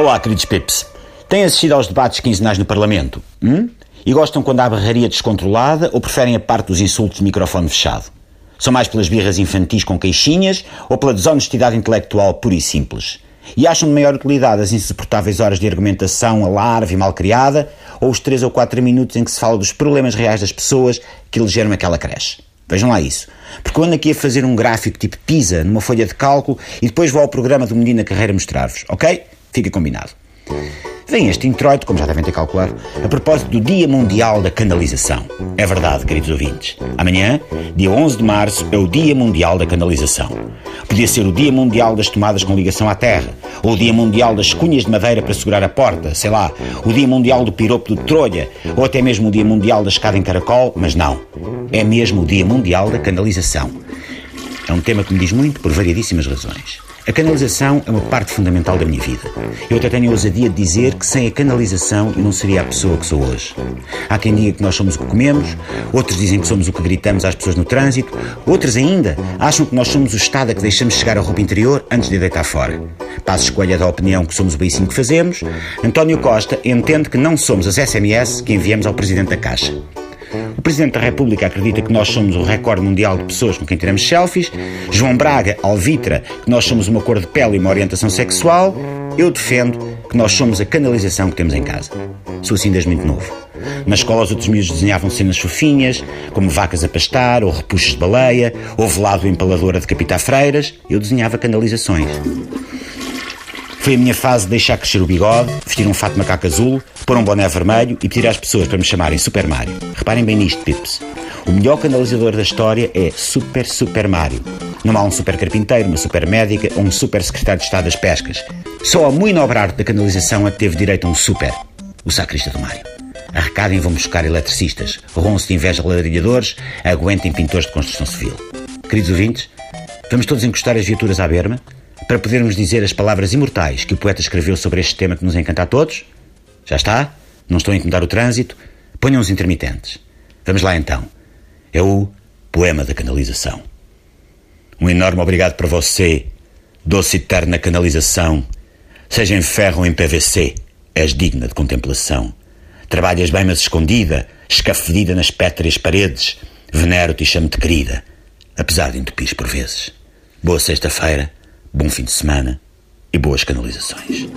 Olá, queridos Pips. Têm assistido aos debates quinzenais no Parlamento? Hum? E gostam quando há barraria descontrolada ou preferem a parte dos insultos de microfone fechado? São mais pelas birras infantis com queixinhas ou pela desonestidade intelectual pura e simples? E acham de maior utilidade as insuportáveis horas de argumentação alarve e mal criada ou os 3 ou 4 minutos em que se fala dos problemas reais das pessoas que elegeram aquela creche? Vejam lá isso. Porque eu ando aqui a fazer um gráfico tipo PISA numa folha de cálculo e depois vou ao programa do Menino Carreira mostrar-vos, ok? Fica combinado. Vem este introito, como já devem ter calculado, a propósito do Dia Mundial da Canalização. É verdade, queridos ouvintes. Amanhã, dia 11 de março, é o Dia Mundial da Canalização. Podia ser o Dia Mundial das Tomadas com Ligação à Terra, ou o Dia Mundial das Cunhas de Madeira para segurar a porta, sei lá, o Dia Mundial do Piropo de Trolha, ou até mesmo o Dia Mundial da Escada em Caracol, mas não. É mesmo o Dia Mundial da Canalização. É um tema que me diz muito por variedíssimas razões. A canalização é uma parte fundamental da minha vida. Eu até tenho a ousadia de dizer que sem a canalização eu não seria a pessoa que sou hoje. Há quem diga que nós somos o que comemos, outros dizem que somos o que gritamos às pessoas no trânsito, outros ainda acham que nós somos o estado a que deixamos chegar a roupa interior antes de a deitar fora. Passo escolha da opinião que somos o beicinho que fazemos. António Costa entende que não somos as SMS que enviamos ao Presidente da Caixa. O Presidente da República acredita que nós somos o recorde mundial de pessoas com quem tiramos selfies. João Braga alvitra que nós somos uma cor de pele e uma orientação sexual. Eu defendo que nós somos a canalização que temos em casa. Sou assim desde muito novo. Na escola os outros miúdos desenhavam cenas fofinhas, como vacas a pastar, ou repuxos de baleia, ou velado empalador a decapitar freiras. Eu desenhava canalizações. Foi a minha fase de deixar crescer o bigode, vestir um fato macaco azul, pôr um boné vermelho e pedir às pessoas para me chamarem Super Mario. Reparem bem nisto, pips. O melhor canalizador da história é Super Super Mario. Não há um super carpinteiro, uma super médica ou um super secretário de Estado das Pescas. Só a muito nobre arte da canalização que teve direito a um super. O sacrista do Mário. Arrecadem vão buscar eletricistas, ronce de inveja ladrilhadores, aguentem pintores de construção civil. Queridos ouvintes, vamos todos encostar as viaturas à berma? Para podermos dizer as palavras imortais que o poeta escreveu sobre este tema que nos encanta a todos? Já está? Não estou a incomodar o trânsito? Ponham os intermitentes. Vamos lá então. É o poema da canalização. Um enorme obrigado para você, doce eterna canalização. Seja em ferro ou em PVC, és digna de contemplação. Trabalhas bem, mas escondida, escafedida nas pétreas paredes. Venero-te e chamo-te querida, apesar de entupir por vezes. Boa sexta-feira Bom fim de semana e boas canalizações.